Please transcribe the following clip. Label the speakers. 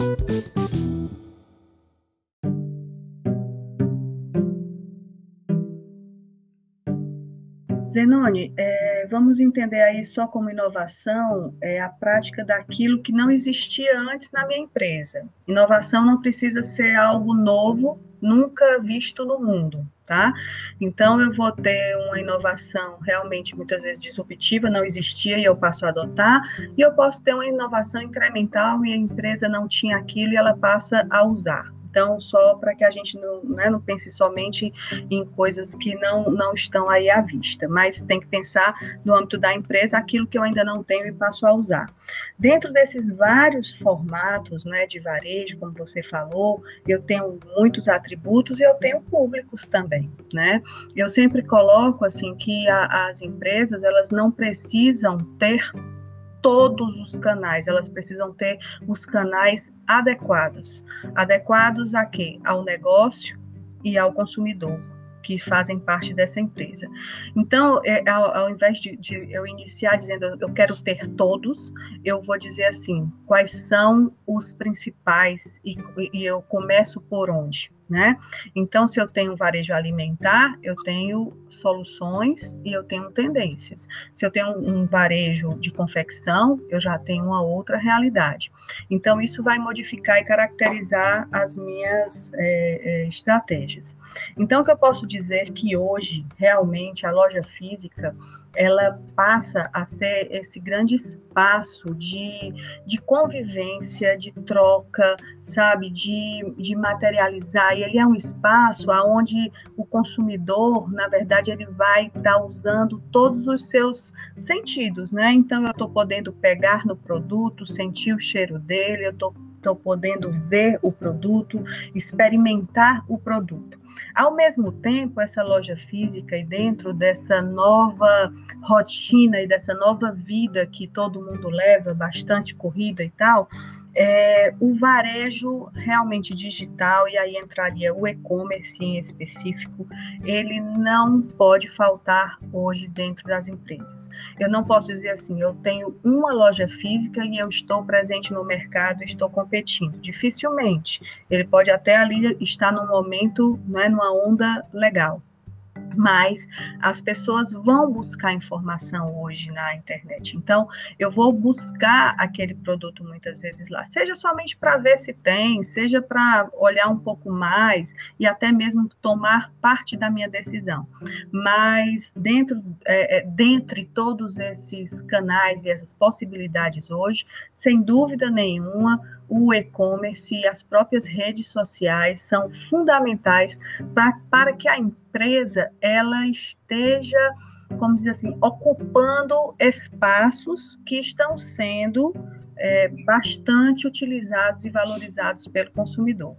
Speaker 1: thank you Zenone, é, vamos entender aí só como inovação é a prática daquilo que não existia antes na minha empresa. Inovação não precisa ser algo novo, nunca visto no mundo, tá? Então eu vou ter uma inovação realmente muitas vezes disruptiva, não existia e eu passo a adotar, e eu posso ter uma inovação incremental e a empresa não tinha aquilo e ela passa a usar. Então, só para que a gente não, né, não pense somente em coisas que não, não estão aí à vista, mas tem que pensar no âmbito da empresa aquilo que eu ainda não tenho e passo a usar. Dentro desses vários formatos né, de varejo, como você falou, eu tenho muitos atributos e eu tenho públicos também. Né? Eu sempre coloco assim que a, as empresas elas não precisam ter todos os canais, elas precisam ter os canais adequados. Adequados a quê? Ao negócio e ao consumidor que fazem parte dessa empresa. Então, é, ao, ao, invés de, de, eu iniciar dizendo eu quero ter todos, eu vou dizer assim, quais são os principais e, e eu começo por onde? Né? Então, se eu tenho varejo alimentar, eu tenho soluções e eu tenho tendências. Se eu tenho um varejo de confecção, eu já tenho uma outra realidade. Então, isso vai modificar e caracterizar as minhas é, é, estratégias. Então, o que eu posso dizer que hoje, realmente, a loja física, ela passa a ser esse grande espaço de, de convivência, de troca, sabe, de, de materializar ele é um espaço aonde o consumidor, na verdade, ele vai estar tá usando todos os seus sentidos, né? Então, eu estou podendo pegar no produto, sentir o cheiro dele, eu estou estou podendo ver o produto, experimentar o produto. Ao mesmo tempo, essa loja física e dentro dessa nova rotina e dessa nova vida que todo mundo leva, bastante corrida e tal, é, o varejo realmente digital, e aí entraria o e-commerce em específico, ele não pode faltar hoje dentro das empresas. Eu não posso dizer assim, eu tenho uma loja física e eu estou presente no mercado, estou competindo. Dificilmente. Ele pode até ali estar num momento, né, numa onda legal mas as pessoas vão buscar informação hoje na internet. Então, eu vou buscar aquele produto muitas vezes lá, seja somente para ver se tem, seja para olhar um pouco mais e até mesmo tomar parte da minha decisão. Mas dentro, é, é dentre todos esses canais e essas possibilidades hoje, sem dúvida nenhuma, o e-commerce e as próprias redes sociais são fundamentais pra, para que a empresa ela esteja, como dizer assim, ocupando espaços que estão sendo é, bastante utilizados e valorizados pelo consumidor.